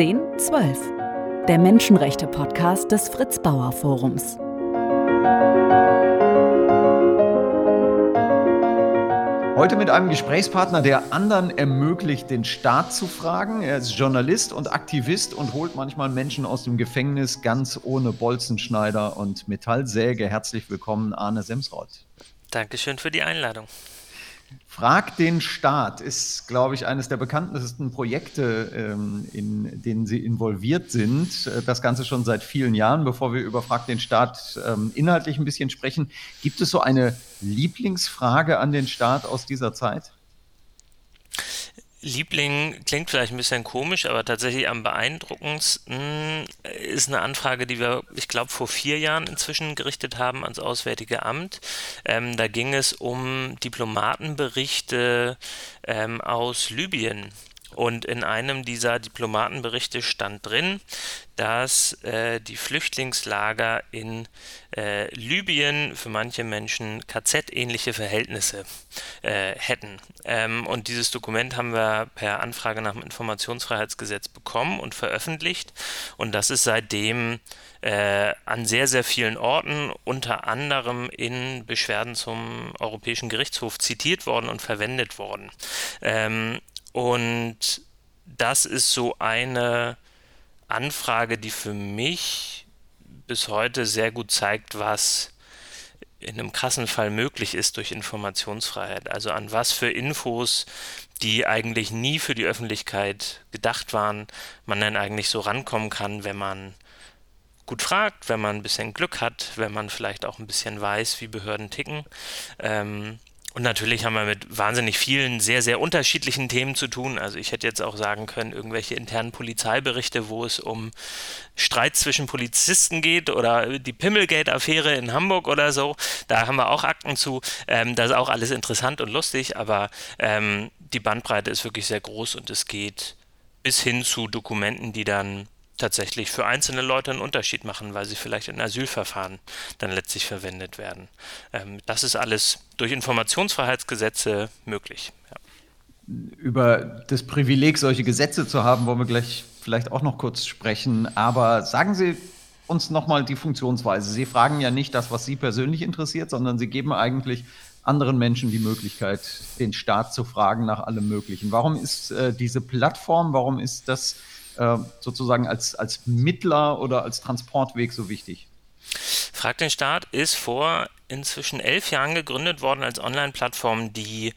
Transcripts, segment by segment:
1012, der Menschenrechte-Podcast des Fritz Bauer Forums. Heute mit einem Gesprächspartner, der anderen ermöglicht, den Staat zu fragen. Er ist Journalist und Aktivist und holt manchmal Menschen aus dem Gefängnis ganz ohne Bolzenschneider und Metallsäge. Herzlich willkommen, Arne Semsrott. Dankeschön für die Einladung. Frag den Staat ist, glaube ich, eines der bekanntesten Projekte, ähm, in denen Sie involviert sind. Äh, das Ganze schon seit vielen Jahren. Bevor wir über Frag den Staat ähm, inhaltlich ein bisschen sprechen, gibt es so eine Lieblingsfrage an den Staat aus dieser Zeit? Liebling klingt vielleicht ein bisschen komisch, aber tatsächlich am beeindruckendsten ist eine Anfrage, die wir, ich glaube, vor vier Jahren inzwischen gerichtet haben ans Auswärtige Amt. Ähm, da ging es um Diplomatenberichte ähm, aus Libyen. Und in einem dieser Diplomatenberichte stand drin, dass äh, die Flüchtlingslager in äh, Libyen für manche Menschen KZ-ähnliche Verhältnisse äh, hätten. Ähm, und dieses Dokument haben wir per Anfrage nach dem Informationsfreiheitsgesetz bekommen und veröffentlicht. Und das ist seitdem äh, an sehr, sehr vielen Orten, unter anderem in Beschwerden zum Europäischen Gerichtshof zitiert worden und verwendet worden. Ähm, und das ist so eine Anfrage, die für mich bis heute sehr gut zeigt, was in einem krassen Fall möglich ist durch Informationsfreiheit. Also an was für Infos, die eigentlich nie für die Öffentlichkeit gedacht waren, man dann eigentlich so rankommen kann, wenn man gut fragt, wenn man ein bisschen Glück hat, wenn man vielleicht auch ein bisschen weiß, wie Behörden ticken. Ähm, und natürlich haben wir mit wahnsinnig vielen sehr, sehr unterschiedlichen Themen zu tun. Also ich hätte jetzt auch sagen können, irgendwelche internen Polizeiberichte, wo es um Streit zwischen Polizisten geht oder die Pimmelgate-Affäre in Hamburg oder so. Da haben wir auch Akten zu. Ähm, das ist auch alles interessant und lustig, aber ähm, die Bandbreite ist wirklich sehr groß und es geht bis hin zu Dokumenten, die dann tatsächlich für einzelne Leute einen Unterschied machen, weil sie vielleicht in Asylverfahren dann letztlich verwendet werden. Ähm, das ist alles durch Informationsfreiheitsgesetze möglich. Ja. Über das Privileg, solche Gesetze zu haben, wollen wir gleich vielleicht auch noch kurz sprechen. Aber sagen Sie uns nochmal die Funktionsweise. Sie fragen ja nicht das, was Sie persönlich interessiert, sondern Sie geben eigentlich anderen Menschen die Möglichkeit, den Staat zu fragen nach allem Möglichen. Warum ist äh, diese Plattform, warum ist das äh, sozusagen als, als Mittler oder als Transportweg so wichtig? Frag den Staat ist vor inzwischen elf Jahren gegründet worden als Online-Plattform, die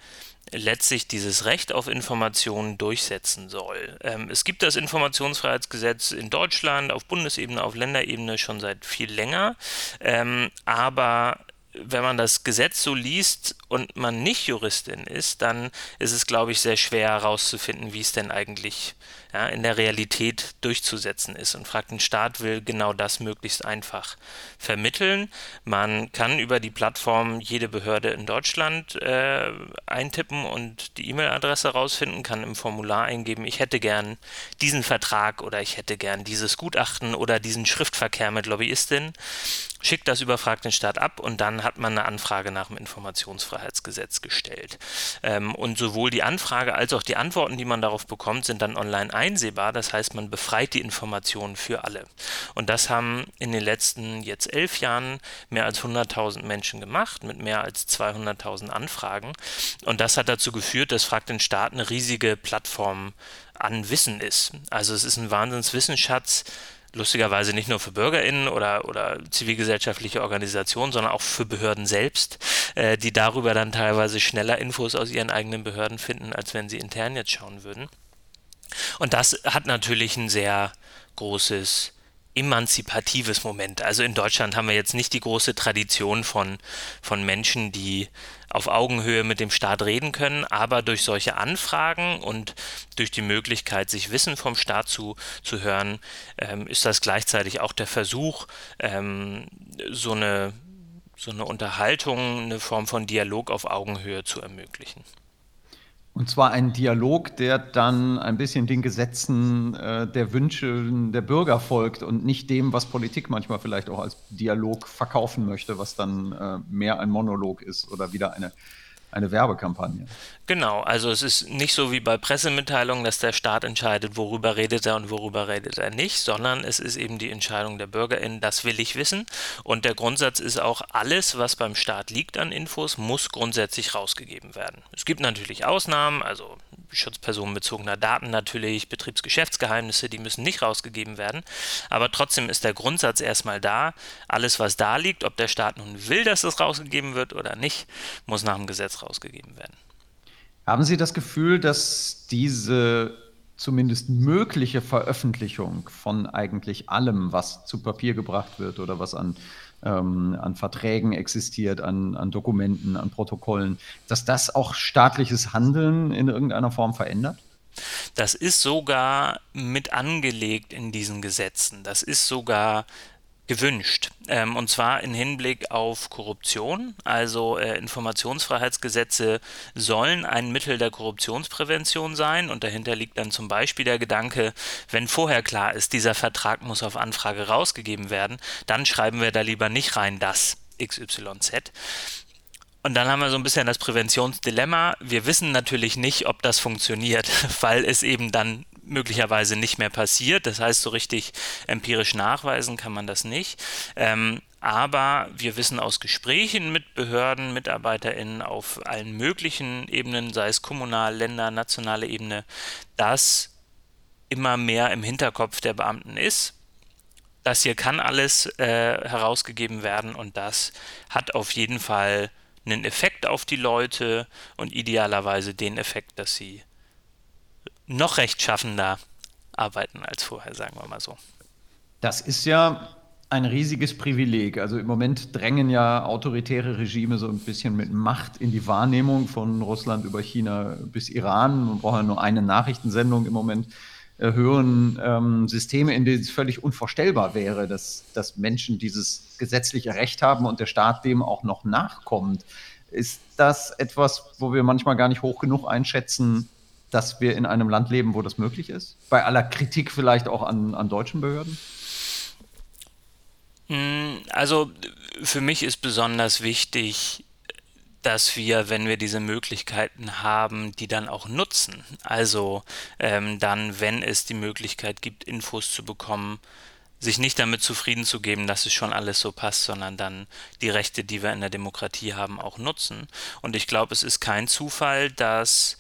letztlich dieses Recht auf Informationen durchsetzen soll. Ähm, es gibt das Informationsfreiheitsgesetz in Deutschland auf Bundesebene, auf Länderebene schon seit viel länger, ähm, aber wenn man das Gesetz so liest und man nicht Juristin ist, dann ist es, glaube ich, sehr schwer herauszufinden, wie es denn eigentlich ja, in der Realität durchzusetzen ist. Und fragt den Staat will genau das möglichst einfach vermitteln. Man kann über die Plattform jede Behörde in Deutschland äh, eintippen und die E-Mail-Adresse rausfinden, kann im Formular eingeben, ich hätte gern diesen Vertrag oder ich hätte gern dieses Gutachten oder diesen Schriftverkehr mit Lobbyistin schickt das über Frag den Staat ab und dann hat man eine Anfrage nach dem Informationsfreiheitsgesetz gestellt. Ähm, und sowohl die Anfrage als auch die Antworten, die man darauf bekommt, sind dann online einsehbar. Das heißt, man befreit die Informationen für alle. Und das haben in den letzten jetzt elf Jahren mehr als 100.000 Menschen gemacht mit mehr als 200.000 Anfragen. Und das hat dazu geführt, dass Frag den Staat eine riesige Plattform an Wissen ist. Also es ist ein Wahnsinnswissensschatz, lustigerweise nicht nur für BürgerInnen oder, oder zivilgesellschaftliche Organisationen, sondern auch für Behörden selbst, äh, die darüber dann teilweise schneller Infos aus ihren eigenen Behörden finden, als wenn sie intern jetzt schauen würden. Und das hat natürlich ein sehr großes emanzipatives Moment. Also in Deutschland haben wir jetzt nicht die große Tradition von, von Menschen, die auf Augenhöhe mit dem Staat reden können, aber durch solche Anfragen und durch die Möglichkeit, sich Wissen vom Staat zu, zu hören, ähm, ist das gleichzeitig auch der Versuch, ähm, so, eine, so eine Unterhaltung, eine Form von Dialog auf Augenhöhe zu ermöglichen. Und zwar ein Dialog, der dann ein bisschen den Gesetzen äh, der Wünsche der Bürger folgt und nicht dem, was Politik manchmal vielleicht auch als Dialog verkaufen möchte, was dann äh, mehr ein Monolog ist oder wieder eine eine Werbekampagne. Genau, also es ist nicht so wie bei Pressemitteilungen, dass der Staat entscheidet, worüber redet er und worüber redet er nicht, sondern es ist eben die Entscheidung der BürgerInnen, das will ich wissen. Und der Grundsatz ist auch, alles, was beim Staat liegt an Infos, muss grundsätzlich rausgegeben werden. Es gibt natürlich Ausnahmen, also schutzpersonenbezogener Daten natürlich, Betriebsgeschäftsgeheimnisse, die müssen nicht rausgegeben werden. Aber trotzdem ist der Grundsatz erstmal da, alles, was da liegt, ob der Staat nun will, dass es rausgegeben wird oder nicht, muss nach dem Gesetz rausgegeben werden. Haben Sie das Gefühl, dass diese zumindest mögliche Veröffentlichung von eigentlich allem, was zu Papier gebracht wird oder was an, ähm, an Verträgen existiert, an, an Dokumenten, an Protokollen, dass das auch staatliches Handeln in irgendeiner Form verändert? Das ist sogar mit angelegt in diesen Gesetzen. Das ist sogar gewünscht. Ähm, und zwar in Hinblick auf Korruption. Also äh, Informationsfreiheitsgesetze sollen ein Mittel der Korruptionsprävention sein. Und dahinter liegt dann zum Beispiel der Gedanke, wenn vorher klar ist, dieser Vertrag muss auf Anfrage rausgegeben werden, dann schreiben wir da lieber nicht rein das XYZ. Und dann haben wir so ein bisschen das Präventionsdilemma. Wir wissen natürlich nicht, ob das funktioniert, weil es eben dann möglicherweise nicht mehr passiert. Das heißt, so richtig empirisch nachweisen kann man das nicht. Ähm, aber wir wissen aus Gesprächen mit Behörden, MitarbeiterInnen auf allen möglichen Ebenen, sei es kommunal, Länder, nationale Ebene, dass immer mehr im Hinterkopf der Beamten ist. Das hier kann alles äh, herausgegeben werden und das hat auf jeden Fall einen Effekt auf die Leute und idealerweise den Effekt, dass sie noch rechtschaffender arbeiten als vorher, sagen wir mal so. Das ist ja ein riesiges Privileg. Also im Moment drängen ja autoritäre Regime so ein bisschen mit Macht in die Wahrnehmung von Russland über China bis Iran. Man braucht ja nur eine Nachrichtensendung im Moment äh, hören ähm, Systeme, in denen es völlig unvorstellbar wäre, dass, dass Menschen dieses gesetzliche Recht haben und der Staat dem auch noch nachkommt. Ist das etwas, wo wir manchmal gar nicht hoch genug einschätzen, dass wir in einem Land leben, wo das möglich ist? Bei aller Kritik vielleicht auch an, an deutschen Behörden? Hm, also für mich ist besonders wichtig, dass wir, wenn wir diese Möglichkeiten haben, die dann auch nutzen. Also ähm, dann, wenn es die Möglichkeit gibt, Infos zu bekommen, sich nicht damit zufrieden zu geben, dass es schon alles so passt, sondern dann die Rechte, die wir in der Demokratie haben, auch nutzen. Und ich glaube, es ist kein Zufall, dass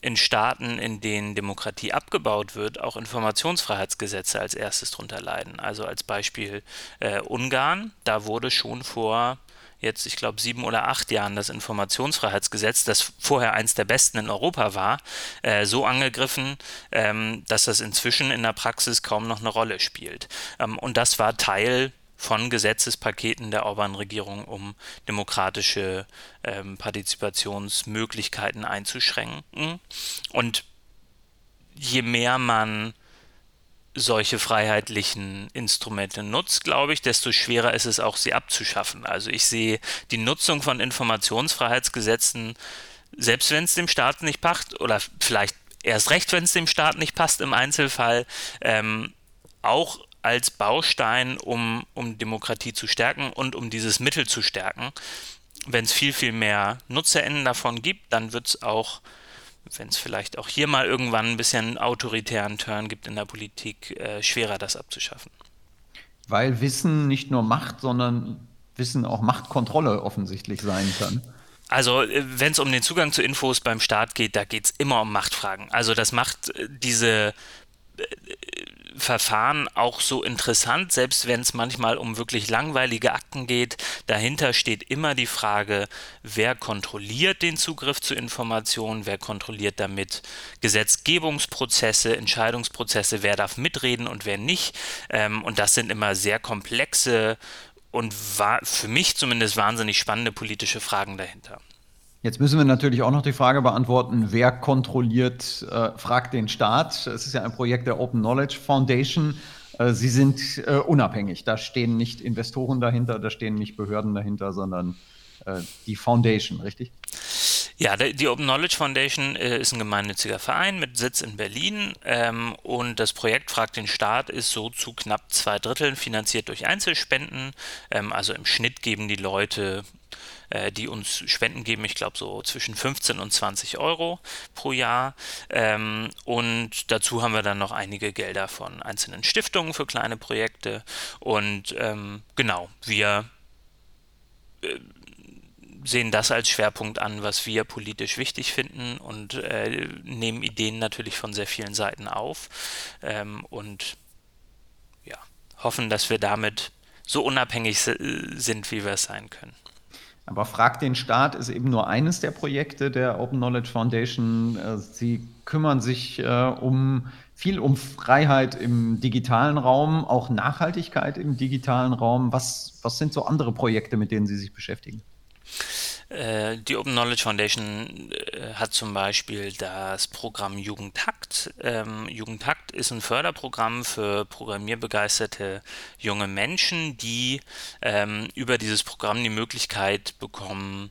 in Staaten, in denen Demokratie abgebaut wird, auch Informationsfreiheitsgesetze als erstes drunter leiden. Also als Beispiel äh, Ungarn, da wurde schon vor jetzt, ich glaube, sieben oder acht Jahren das Informationsfreiheitsgesetz, das vorher eins der besten in Europa war, äh, so angegriffen, ähm, dass das inzwischen in der Praxis kaum noch eine Rolle spielt. Ähm, und das war Teil von Gesetzespaketen der Orban-Regierung, um demokratische ähm, Partizipationsmöglichkeiten einzuschränken. Und je mehr man solche freiheitlichen Instrumente nutzt, glaube ich, desto schwerer ist es auch, sie abzuschaffen. Also ich sehe die Nutzung von Informationsfreiheitsgesetzen, selbst wenn es dem Staat nicht passt, oder vielleicht erst recht, wenn es dem Staat nicht passt im Einzelfall, ähm, auch als Baustein, um, um Demokratie zu stärken und um dieses Mittel zu stärken. Wenn es viel, viel mehr NutzerInnen davon gibt, dann wird es auch, wenn es vielleicht auch hier mal irgendwann ein bisschen autoritären Turn gibt in der Politik, äh, schwerer, das abzuschaffen. Weil Wissen nicht nur Macht, sondern Wissen auch Machtkontrolle offensichtlich sein kann. Also, äh, wenn es um den Zugang zu Infos beim Staat geht, da geht es immer um Machtfragen. Also, das macht äh, diese Verfahren auch so interessant, selbst wenn es manchmal um wirklich langweilige Akten geht. Dahinter steht immer die Frage, wer kontrolliert den Zugriff zu Informationen, wer kontrolliert damit Gesetzgebungsprozesse, Entscheidungsprozesse, wer darf mitreden und wer nicht. Ähm, und das sind immer sehr komplexe und war für mich zumindest wahnsinnig spannende politische Fragen dahinter. Jetzt müssen wir natürlich auch noch die Frage beantworten, wer kontrolliert, äh, fragt den Staat. Es ist ja ein Projekt der Open Knowledge Foundation. Äh, Sie sind äh, unabhängig. Da stehen nicht Investoren dahinter, da stehen nicht Behörden dahinter, sondern äh, die Foundation, richtig? Ja, die Open Knowledge Foundation äh, ist ein gemeinnütziger Verein mit Sitz in Berlin ähm, und das Projekt Fragt den Staat ist so zu knapp zwei Dritteln finanziert durch Einzelspenden. Ähm, also im Schnitt geben die Leute äh, die uns Spenden geben, ich glaube so zwischen 15 und 20 Euro pro Jahr. Ähm, und dazu haben wir dann noch einige Gelder von einzelnen Stiftungen für kleine Projekte. Und ähm, genau, wir äh, sehen das als Schwerpunkt an, was wir politisch wichtig finden und äh, nehmen Ideen natürlich von sehr vielen Seiten auf ähm, und hoffen, dass wir damit so unabhängig sind, wie wir es sein können. Aber Frag den Staat ist eben nur eines der Projekte der Open Knowledge Foundation. Äh, Sie kümmern sich äh, um viel um Freiheit im digitalen Raum, auch Nachhaltigkeit im digitalen Raum. Was, was sind so andere Projekte, mit denen Sie sich beschäftigen? Äh, die Open Knowledge Foundation äh, hat zum Beispiel das Programm Jugendtakt. Ähm, Jugendtakt ist ein Förderprogramm für programmierbegeisterte junge Menschen, die ähm, über dieses Programm die Möglichkeit bekommen,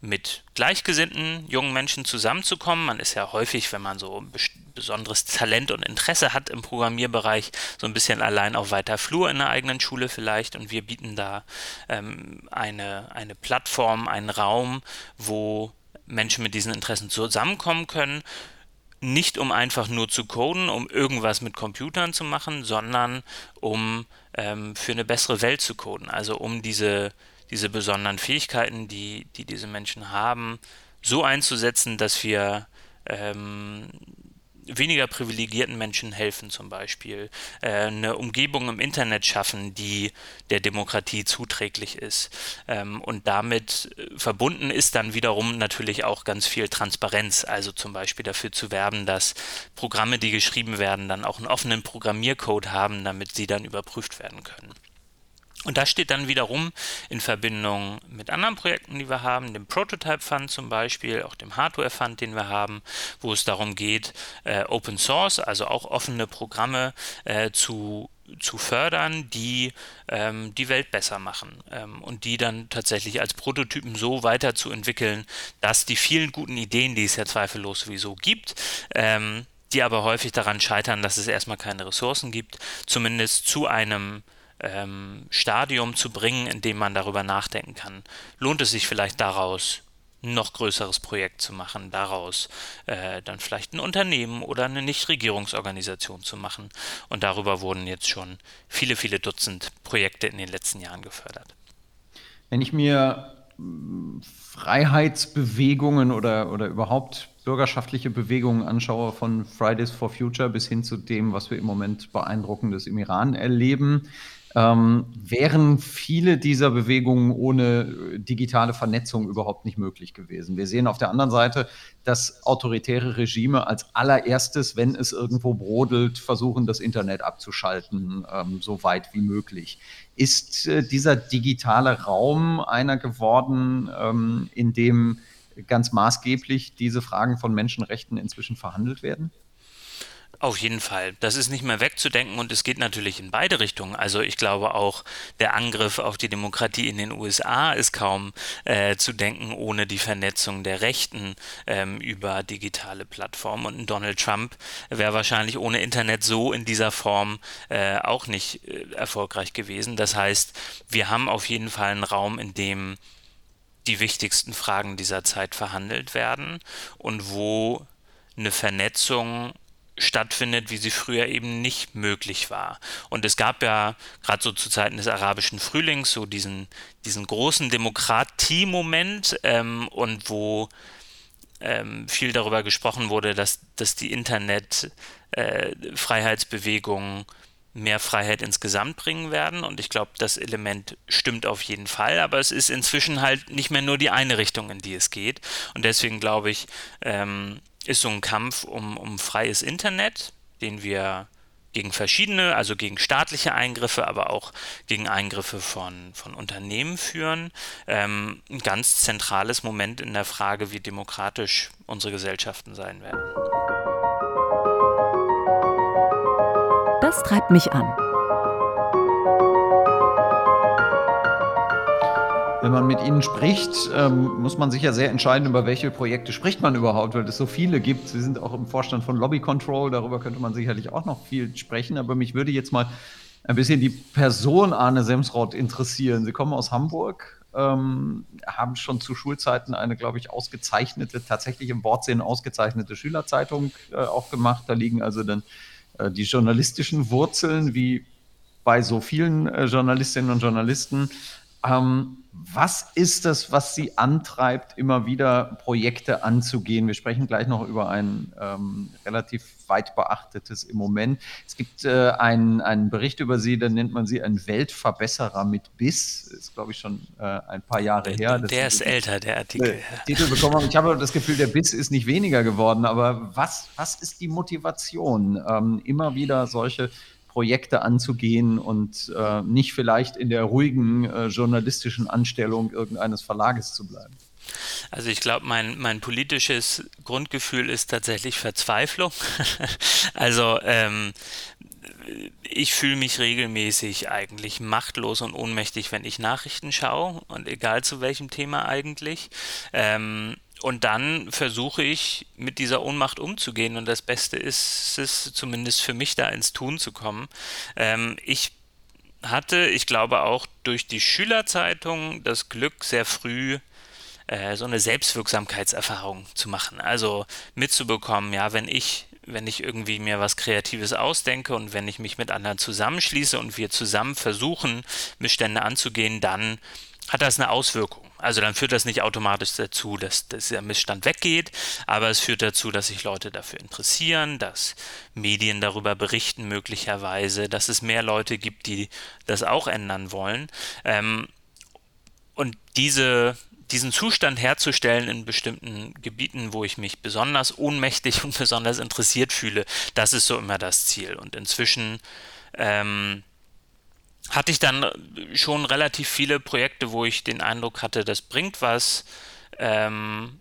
mit gleichgesinnten jungen Menschen zusammenzukommen. Man ist ja häufig, wenn man so ein besonderes Talent und Interesse hat im Programmierbereich, so ein bisschen allein auf weiter Flur in der eigenen Schule vielleicht. Und wir bieten da ähm, eine, eine Plattform, einen Raum, wo Menschen mit diesen Interessen zusammenkommen können. Nicht um einfach nur zu coden, um irgendwas mit Computern zu machen, sondern um ähm, für eine bessere Welt zu coden. Also um diese diese besonderen Fähigkeiten, die, die diese Menschen haben, so einzusetzen, dass wir ähm, weniger privilegierten Menschen helfen zum Beispiel, äh, eine Umgebung im Internet schaffen, die der Demokratie zuträglich ist. Ähm, und damit äh, verbunden ist dann wiederum natürlich auch ganz viel Transparenz, also zum Beispiel dafür zu werben, dass Programme, die geschrieben werden, dann auch einen offenen Programmiercode haben, damit sie dann überprüft werden können. Und das steht dann wiederum in Verbindung mit anderen Projekten, die wir haben, dem Prototype Fund zum Beispiel, auch dem Hardware Fund, den wir haben, wo es darum geht, äh, Open Source, also auch offene Programme äh, zu zu fördern, die ähm, die Welt besser machen ähm, und die dann tatsächlich als Prototypen so weiterzuentwickeln, dass die vielen guten Ideen, die es ja zweifellos sowieso gibt, ähm, die aber häufig daran scheitern, dass es erstmal keine Ressourcen gibt, zumindest zu einem ähm, Stadium zu bringen, in dem man darüber nachdenken kann. Lohnt es sich vielleicht daraus, ein noch größeres Projekt zu machen, daraus äh, dann vielleicht ein Unternehmen oder eine Nichtregierungsorganisation zu machen. Und darüber wurden jetzt schon viele, viele Dutzend Projekte in den letzten Jahren gefördert. Wenn ich mir Freiheitsbewegungen oder, oder überhaupt bürgerschaftliche Bewegungen anschaue, von Fridays for Future bis hin zu dem, was wir im Moment beeindruckendes im Iran erleben, ähm, wären viele dieser Bewegungen ohne digitale Vernetzung überhaupt nicht möglich gewesen. Wir sehen auf der anderen Seite, dass autoritäre Regime als allererstes, wenn es irgendwo brodelt, versuchen, das Internet abzuschalten, ähm, so weit wie möglich. Ist äh, dieser digitale Raum einer geworden, ähm, in dem ganz maßgeblich diese Fragen von Menschenrechten inzwischen verhandelt werden? Auf jeden Fall. Das ist nicht mehr wegzudenken und es geht natürlich in beide Richtungen. Also ich glaube auch, der Angriff auf die Demokratie in den USA ist kaum äh, zu denken ohne die Vernetzung der Rechten ähm, über digitale Plattformen. Und Donald Trump wäre wahrscheinlich ohne Internet so in dieser Form äh, auch nicht äh, erfolgreich gewesen. Das heißt, wir haben auf jeden Fall einen Raum, in dem die wichtigsten Fragen dieser Zeit verhandelt werden und wo eine Vernetzung stattfindet, wie sie früher eben nicht möglich war. Und es gab ja gerade so zu Zeiten des arabischen Frühlings so diesen, diesen großen Demokratiemoment ähm, und wo ähm, viel darüber gesprochen wurde, dass, dass die Internetfreiheitsbewegungen äh, mehr Freiheit insgesamt bringen werden. Und ich glaube, das Element stimmt auf jeden Fall. Aber es ist inzwischen halt nicht mehr nur die eine Richtung, in die es geht. Und deswegen glaube ich, ähm, ist so ein Kampf um, um freies Internet, den wir gegen verschiedene, also gegen staatliche Eingriffe, aber auch gegen Eingriffe von, von Unternehmen führen. Ähm, ein ganz zentrales Moment in der Frage, wie demokratisch unsere Gesellschaften sein werden. Das treibt mich an. Wenn man mit Ihnen spricht, ähm, muss man sich ja sehr entscheiden, über welche Projekte spricht man überhaupt, weil es so viele gibt. Sie sind auch im Vorstand von Lobby Control, darüber könnte man sicherlich auch noch viel sprechen, aber mich würde jetzt mal ein bisschen die Person Arne Semsrott interessieren. Sie kommen aus Hamburg, ähm, haben schon zu Schulzeiten eine, glaube ich, ausgezeichnete, tatsächlich im Wortsinn ausgezeichnete Schülerzeitung äh, aufgemacht. Da liegen also dann äh, die journalistischen Wurzeln, wie bei so vielen äh, Journalistinnen und Journalisten. Ähm, was ist das, was Sie antreibt, immer wieder Projekte anzugehen? Wir sprechen gleich noch über ein ähm, relativ weit beachtetes im Moment. Es gibt äh, einen, einen Bericht über Sie, da nennt man Sie ein Weltverbesserer mit Biss. Ist, glaube ich, schon äh, ein paar Jahre her. Das der ist älter, der Artikel. Äh, Titel bekommen. Ich habe das Gefühl, der Biss ist nicht weniger geworden. Aber was, was ist die Motivation, ähm, immer wieder solche Projekte anzugehen und äh, nicht vielleicht in der ruhigen äh, journalistischen Anstellung irgendeines Verlages zu bleiben? Also ich glaube, mein, mein politisches Grundgefühl ist tatsächlich Verzweiflung. also ähm, ich fühle mich regelmäßig eigentlich machtlos und ohnmächtig, wenn ich Nachrichten schaue und egal zu welchem Thema eigentlich. Ähm, und dann versuche ich mit dieser Ohnmacht umzugehen und das Beste ist es zumindest für mich da ins Tun zu kommen. Ähm, ich hatte, ich glaube auch durch die Schülerzeitung das Glück, sehr früh äh, so eine Selbstwirksamkeitserfahrung zu machen. Also mitzubekommen, ja, wenn ich wenn ich irgendwie mir was Kreatives ausdenke und wenn ich mich mit anderen zusammenschließe und wir zusammen versuchen, Missstände anzugehen, dann hat das eine Auswirkung. Also dann führt das nicht automatisch dazu, dass, dass der Missstand weggeht, aber es führt dazu, dass sich Leute dafür interessieren, dass Medien darüber berichten möglicherweise, dass es mehr Leute gibt, die das auch ändern wollen. Ähm, und diese, diesen Zustand herzustellen in bestimmten Gebieten, wo ich mich besonders ohnmächtig und besonders interessiert fühle, das ist so immer das Ziel. Und inzwischen ähm, hatte ich dann schon relativ viele Projekte, wo ich den Eindruck hatte, das bringt was, ähm,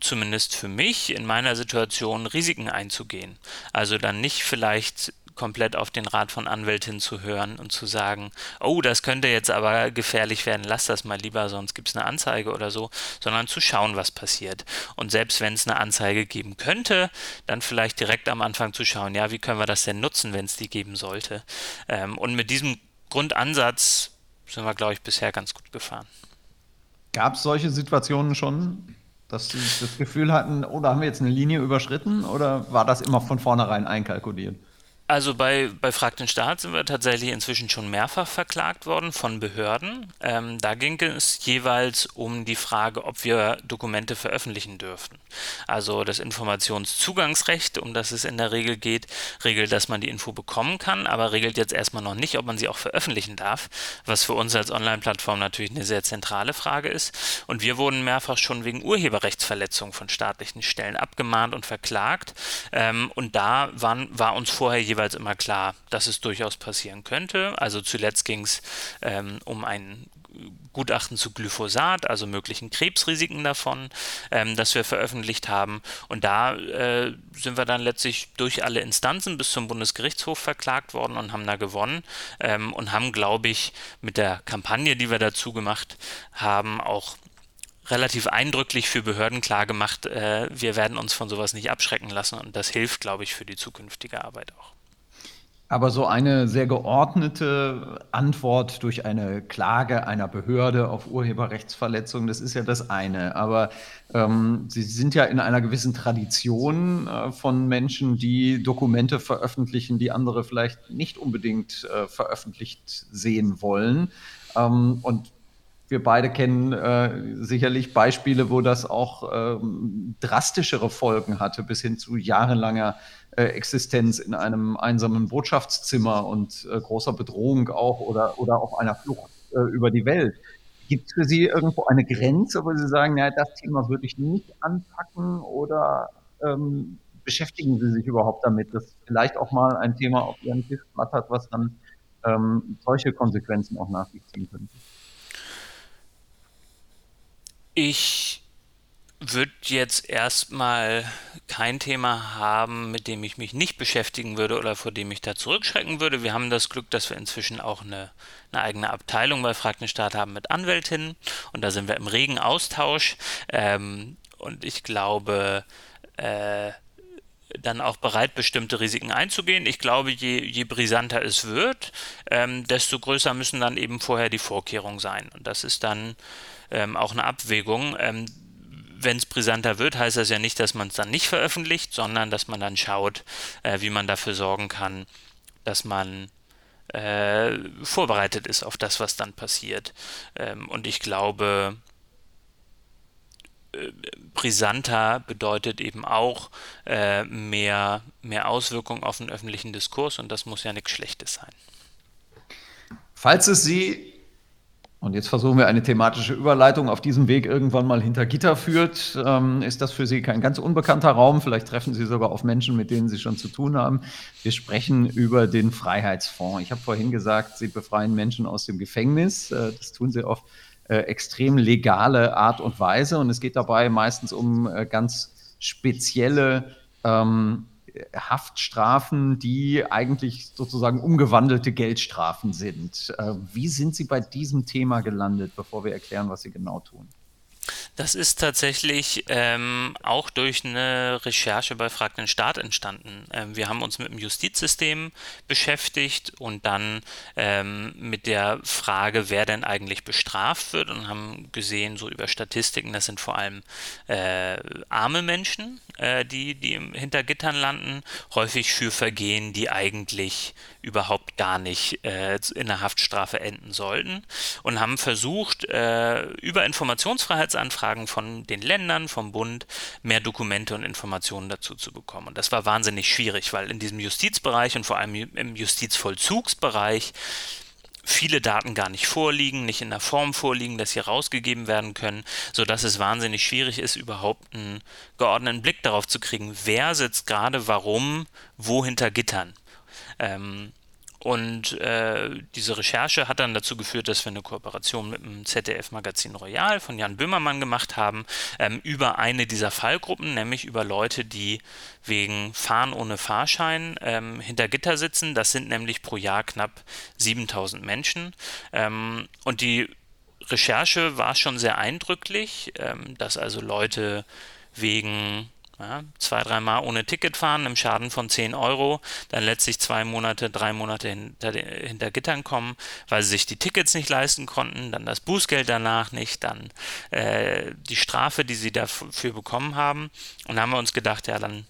zumindest für mich in meiner Situation Risiken einzugehen. Also dann nicht vielleicht komplett auf den Rat von Anwältinnen zu hören und zu sagen, oh, das könnte jetzt aber gefährlich werden, lass das mal lieber, sonst gibt es eine Anzeige oder so, sondern zu schauen, was passiert. Und selbst wenn es eine Anzeige geben könnte, dann vielleicht direkt am Anfang zu schauen, ja, wie können wir das denn nutzen, wenn es die geben sollte. Ähm, und mit diesem Grundansatz sind wir, glaube ich, bisher ganz gut gefahren. Gab es solche Situationen schon, dass Sie das Gefühl hatten, oder oh, haben wir jetzt eine Linie überschritten oder war das immer von vornherein einkalkuliert? Also bei, bei Frag den Staat sind wir tatsächlich inzwischen schon mehrfach verklagt worden von Behörden. Ähm, da ging es jeweils um die Frage, ob wir Dokumente veröffentlichen dürften. Also das Informationszugangsrecht, um das es in der Regel geht, regelt, dass man die Info bekommen kann, aber regelt jetzt erstmal noch nicht, ob man sie auch veröffentlichen darf, was für uns als Online-Plattform natürlich eine sehr zentrale Frage ist. Und wir wurden mehrfach schon wegen Urheberrechtsverletzung von staatlichen Stellen abgemahnt und verklagt. Ähm, und da waren, war uns vorher jeweils jeweils immer klar, dass es durchaus passieren könnte. Also zuletzt ging es ähm, um ein Gutachten zu Glyphosat, also möglichen Krebsrisiken davon, ähm, das wir veröffentlicht haben. Und da äh, sind wir dann letztlich durch alle Instanzen bis zum Bundesgerichtshof verklagt worden und haben da gewonnen ähm, und haben, glaube ich, mit der Kampagne, die wir dazu gemacht haben, auch relativ eindrücklich für Behörden klargemacht, äh, wir werden uns von sowas nicht abschrecken lassen und das hilft, glaube ich, für die zukünftige Arbeit auch. Aber so eine sehr geordnete Antwort durch eine Klage einer Behörde auf Urheberrechtsverletzung, das ist ja das eine. Aber ähm, Sie sind ja in einer gewissen Tradition äh, von Menschen, die Dokumente veröffentlichen, die andere vielleicht nicht unbedingt äh, veröffentlicht sehen wollen. Ähm, und wir beide kennen äh, sicherlich Beispiele, wo das auch ähm, drastischere Folgen hatte, bis hin zu jahrelanger äh, Existenz in einem einsamen Botschaftszimmer und äh, großer Bedrohung auch oder, oder auch einer Flucht äh, über die Welt. Gibt es für Sie irgendwo eine Grenze, wo Sie sagen, ja, das Thema würde ich nicht anpacken oder ähm, beschäftigen Sie sich überhaupt damit, dass vielleicht auch mal ein Thema auf Ihren Tisch flattert, was dann ähm, solche Konsequenzen auch nach sich ziehen könnte? Ich würde jetzt erstmal kein Thema haben, mit dem ich mich nicht beschäftigen würde oder vor dem ich da zurückschrecken würde. Wir haben das Glück, dass wir inzwischen auch eine, eine eigene Abteilung bei Frag den Staat haben mit Anwältinnen und da sind wir im regen Austausch. Ähm, und ich glaube, äh, dann auch bereit, bestimmte Risiken einzugehen. Ich glaube, je, je brisanter es wird, ähm, desto größer müssen dann eben vorher die Vorkehrungen sein. Und das ist dann ähm, auch eine Abwägung. Ähm, wenn es brisanter wird, heißt das ja nicht, dass man es dann nicht veröffentlicht, sondern dass man dann schaut, äh, wie man dafür sorgen kann, dass man äh, vorbereitet ist auf das, was dann passiert. Ähm, und ich glaube, brisanter bedeutet eben auch äh, mehr, mehr Auswirkungen auf den öffentlichen Diskurs und das muss ja nichts Schlechtes sein. Falls es Sie und jetzt versuchen wir eine thematische Überleitung auf diesem Weg irgendwann mal hinter Gitter führt. Ähm, ist das für Sie kein ganz unbekannter Raum? Vielleicht treffen Sie sogar auf Menschen, mit denen Sie schon zu tun haben. Wir sprechen über den Freiheitsfonds. Ich habe vorhin gesagt, Sie befreien Menschen aus dem Gefängnis. Äh, das tun Sie äh, extrem legale Art und Weise. Und es geht dabei meistens um äh, ganz spezielle ähm, Haftstrafen, die eigentlich sozusagen umgewandelte Geldstrafen sind. Äh, wie sind Sie bei diesem Thema gelandet, bevor wir erklären, was Sie genau tun? Das ist tatsächlich ähm, auch durch eine Recherche bei Frag den Staat entstanden. Ähm, wir haben uns mit dem Justizsystem beschäftigt und dann ähm, mit der Frage, wer denn eigentlich bestraft wird und haben gesehen, so über Statistiken, das sind vor allem äh, arme Menschen, äh, die, die hinter Gittern landen, häufig für Vergehen, die eigentlich überhaupt gar nicht äh, in der Haftstrafe enden sollten und haben versucht, äh, über Informationsfreiheitsanfragen von den Ländern, vom Bund, mehr Dokumente und Informationen dazu zu bekommen. Und das war wahnsinnig schwierig, weil in diesem Justizbereich und vor allem im Justizvollzugsbereich viele Daten gar nicht vorliegen, nicht in der Form vorliegen, dass sie rausgegeben werden können, sodass es wahnsinnig schwierig ist, überhaupt einen geordneten Blick darauf zu kriegen, wer sitzt gerade warum, wo hinter Gittern. Ähm, und äh, diese Recherche hat dann dazu geführt, dass wir eine Kooperation mit dem ZDF-Magazin Royal von Jan Böhmermann gemacht haben, ähm, über eine dieser Fallgruppen, nämlich über Leute, die wegen Fahren ohne Fahrschein ähm, hinter Gitter sitzen. Das sind nämlich pro Jahr knapp 7000 Menschen. Ähm, und die Recherche war schon sehr eindrücklich, ähm, dass also Leute wegen ja, zwei, dreimal ohne Ticket fahren, im Schaden von 10 Euro, dann letztlich zwei Monate, drei Monate hinter, hinter Gittern kommen, weil sie sich die Tickets nicht leisten konnten, dann das Bußgeld danach nicht, dann äh, die Strafe, die sie dafür bekommen haben. Und da haben wir uns gedacht, ja, dann,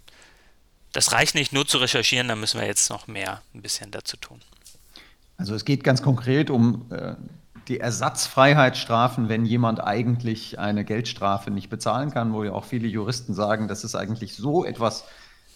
das reicht nicht nur zu recherchieren, da müssen wir jetzt noch mehr ein bisschen dazu tun. Also es geht ganz konkret um äh, die Ersatzfreiheitsstrafen, wenn jemand eigentlich eine Geldstrafe nicht bezahlen kann, wo ja auch viele Juristen sagen, das ist eigentlich so etwas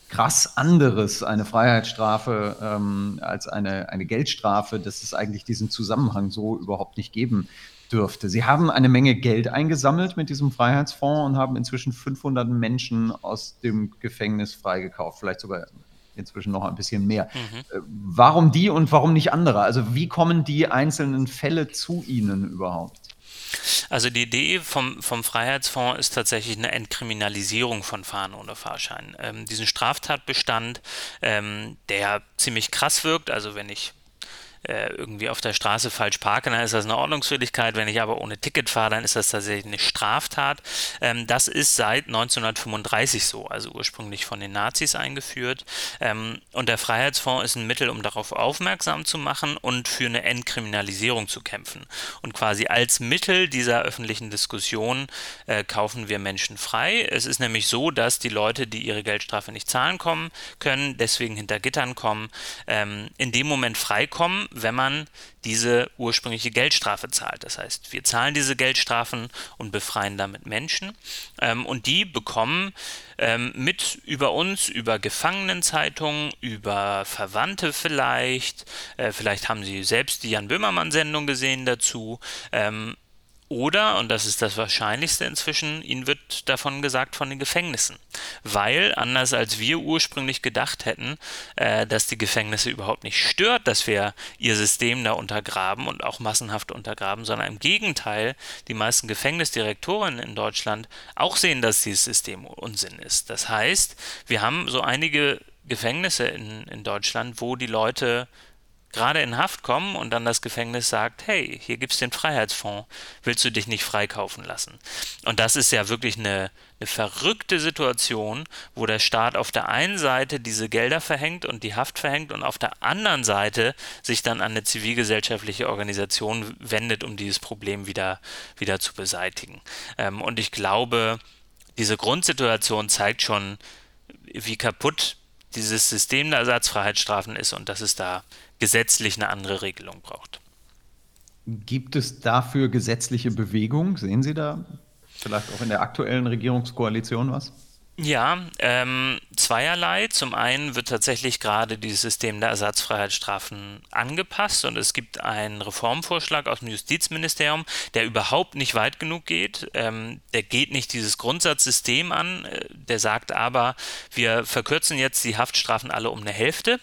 krass anderes, eine Freiheitsstrafe ähm, als eine, eine Geldstrafe, dass es eigentlich diesen Zusammenhang so überhaupt nicht geben dürfte. Sie haben eine Menge Geld eingesammelt mit diesem Freiheitsfonds und haben inzwischen 500 Menschen aus dem Gefängnis freigekauft, vielleicht sogar inzwischen noch ein bisschen mehr. Mhm. Äh, warum die und warum nicht andere? Also wie kommen die einzelnen Fälle zu Ihnen überhaupt? Also die Idee vom, vom Freiheitsfonds ist tatsächlich eine Entkriminalisierung von Fahren ohne Fahrschein. Ähm, diesen Straftatbestand, ähm, der ziemlich krass wirkt, also wenn ich äh, irgendwie auf der Straße falsch parke, dann ist das eine Ordnungswidrigkeit. Wenn ich aber ohne Ticket fahre, dann ist das tatsächlich eine Straftat. Ähm, das ist seit 1935 so, also ursprünglich von den Nazis eingeführt. Ähm, und der Freiheitsfonds ist ein Mittel, um darauf aufmerksam zu machen und für eine Entkriminalisierung zu kämpfen. Und quasi als Mittel dieser öffentlichen Diskussion äh, kaufen wir Menschen frei. Es ist nämlich so, dass die Leute, die ihre Geldstrafe nicht zahlen kommen können, deswegen hinter Gittern kommen, ähm, in dem Moment freikommen, wenn man diese ursprüngliche Geldstrafe zahlt. Das heißt, wir zahlen diese Geldstrafen und befreien damit Menschen. Ähm, und die bekommen ähm, mit über uns, über Gefangenenzeitungen, über Verwandte vielleicht, äh, vielleicht haben sie selbst die Jan Böhmermann-Sendung gesehen dazu, ähm, oder, und das ist das Wahrscheinlichste inzwischen, ihnen wird davon gesagt von den Gefängnissen. Weil, anders als wir ursprünglich gedacht hätten, äh, dass die Gefängnisse überhaupt nicht stört, dass wir ihr System da untergraben und auch massenhaft untergraben, sondern im Gegenteil, die meisten Gefängnisdirektoren in Deutschland auch sehen, dass dieses System Unsinn ist. Das heißt, wir haben so einige Gefängnisse in, in Deutschland, wo die Leute gerade in Haft kommen und dann das Gefängnis sagt, hey, hier gibt es den Freiheitsfonds, willst du dich nicht freikaufen lassen? Und das ist ja wirklich eine, eine eine verrückte Situation, wo der Staat auf der einen Seite diese Gelder verhängt und die Haft verhängt und auf der anderen Seite sich dann an eine zivilgesellschaftliche Organisation wendet, um dieses Problem wieder, wieder zu beseitigen. Ähm, und ich glaube, diese Grundsituation zeigt schon, wie kaputt dieses System der Ersatzfreiheitsstrafen ist und dass es da gesetzlich eine andere Regelung braucht. Gibt es dafür gesetzliche Bewegung? Sehen Sie da vielleicht auch in der aktuellen Regierungskoalition was? Ja, ähm, zweierlei. Zum einen wird tatsächlich gerade dieses System der Ersatzfreiheitsstrafen angepasst und es gibt einen Reformvorschlag aus dem Justizministerium, der überhaupt nicht weit genug geht. Ähm, der geht nicht dieses Grundsatzsystem an, äh, der sagt aber, wir verkürzen jetzt die Haftstrafen alle um eine Hälfte.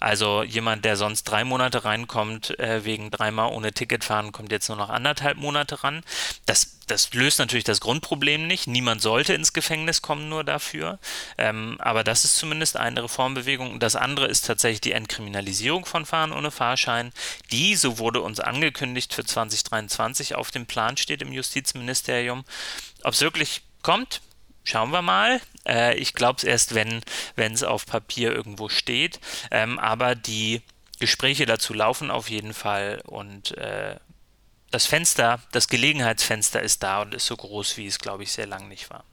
Also jemand, der sonst drei Monate reinkommt, äh, wegen dreimal ohne Ticket fahren, kommt jetzt nur noch anderthalb Monate ran. Das, das löst natürlich das Grundproblem nicht. Niemand sollte ins Gefängnis kommen nur dafür. Ähm, aber das ist zumindest eine Reformbewegung. Das andere ist tatsächlich die Entkriminalisierung von Fahren ohne Fahrschein, die, so wurde uns angekündigt, für 2023 auf dem Plan steht im Justizministerium. Ob es wirklich kommt, Schauen wir mal. Äh, ich glaube es erst, wenn es auf Papier irgendwo steht. Ähm, aber die Gespräche dazu laufen auf jeden Fall und äh, das Fenster, das Gelegenheitsfenster ist da und ist so groß, wie es, glaube ich, sehr lang nicht war.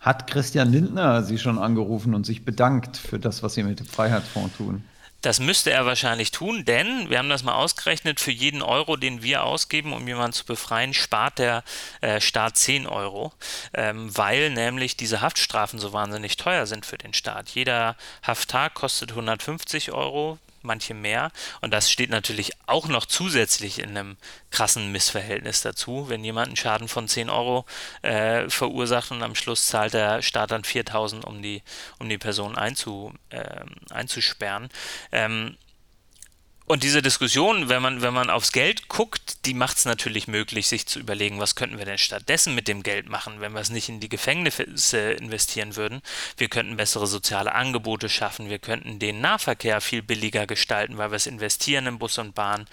Hat Christian Lindner Sie schon angerufen und sich bedankt für das, was Sie mit dem Freiheitsfonds tun? Das müsste er wahrscheinlich tun, denn wir haben das mal ausgerechnet, für jeden Euro, den wir ausgeben, um jemanden zu befreien, spart der äh, Staat 10 Euro, ähm, weil nämlich diese Haftstrafen so wahnsinnig teuer sind für den Staat. Jeder Hafttag kostet 150 Euro, manche mehr. Und das steht natürlich auch noch zusätzlich in einem krassen Missverhältnis dazu. Wenn jemand einen Schaden von 10 Euro äh, verursacht und am Schluss zahlt der Staat dann 4000, um die, um die Person einzu, äh, einzusperren. Ähm, und diese Diskussion, wenn man, wenn man aufs Geld guckt, die macht es natürlich möglich, sich zu überlegen, was könnten wir denn stattdessen mit dem Geld machen, wenn wir es nicht in die Gefängnisse investieren würden. Wir könnten bessere soziale Angebote schaffen, wir könnten den Nahverkehr viel billiger gestalten, weil wir es investieren in Bus und Bahn.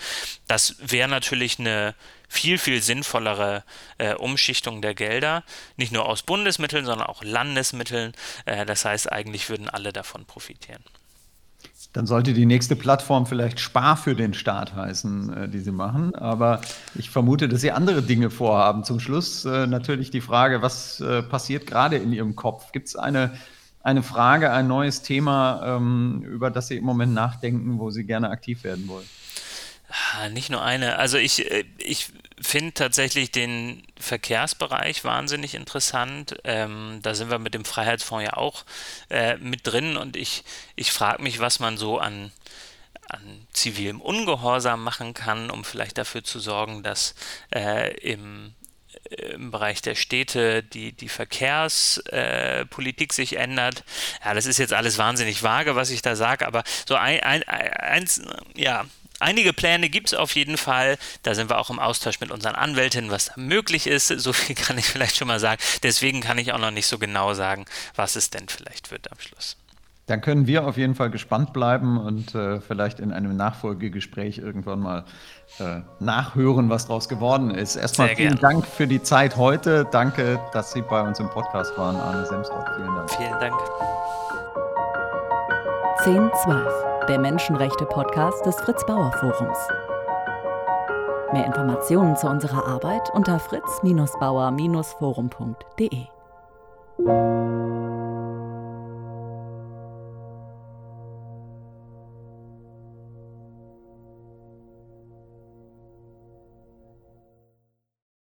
Das wäre natürlich eine viel, viel sinnvollere äh, Umschichtung der Gelder, nicht nur aus Bundesmitteln, sondern auch Landesmitteln. Äh, das heißt, eigentlich würden alle davon profitieren. Dann sollte die nächste Plattform vielleicht Spar für den Staat heißen, äh, die Sie machen. Aber ich vermute, dass Sie andere Dinge vorhaben. Zum Schluss äh, natürlich die Frage, was äh, passiert gerade in Ihrem Kopf? Gibt es eine, eine Frage, ein neues Thema, ähm, über das Sie im Moment nachdenken, wo Sie gerne aktiv werden wollen? Ah, nicht nur eine. Also ich, ich finde tatsächlich den Verkehrsbereich wahnsinnig interessant. Ähm, da sind wir mit dem Freiheitsfonds ja auch äh, mit drin und ich, ich frage mich, was man so an, an zivilem Ungehorsam machen kann, um vielleicht dafür zu sorgen, dass äh, im im Bereich der Städte die, die Verkehrspolitik äh, sich ändert. Ja, das ist jetzt alles wahnsinnig vage, was ich da sage, aber so ein, ein, eins, ja, Einige Pläne gibt es auf jeden Fall. Da sind wir auch im Austausch mit unseren Anwältinnen, was da möglich ist. So viel kann ich vielleicht schon mal sagen. Deswegen kann ich auch noch nicht so genau sagen, was es denn vielleicht wird am Schluss. Dann können wir auf jeden Fall gespannt bleiben und äh, vielleicht in einem Nachfolgegespräch irgendwann mal äh, nachhören, was daraus geworden ist. Erstmal Sehr vielen gern. Dank für die Zeit heute. Danke, dass Sie bei uns im Podcast waren, Arne Semsrott. Vielen Dank. Vielen Dank. 1012 der Menschenrechte-Podcast des Fritz Bauer Forums. Mehr Informationen zu unserer Arbeit unter fritz-bauer-forum.de.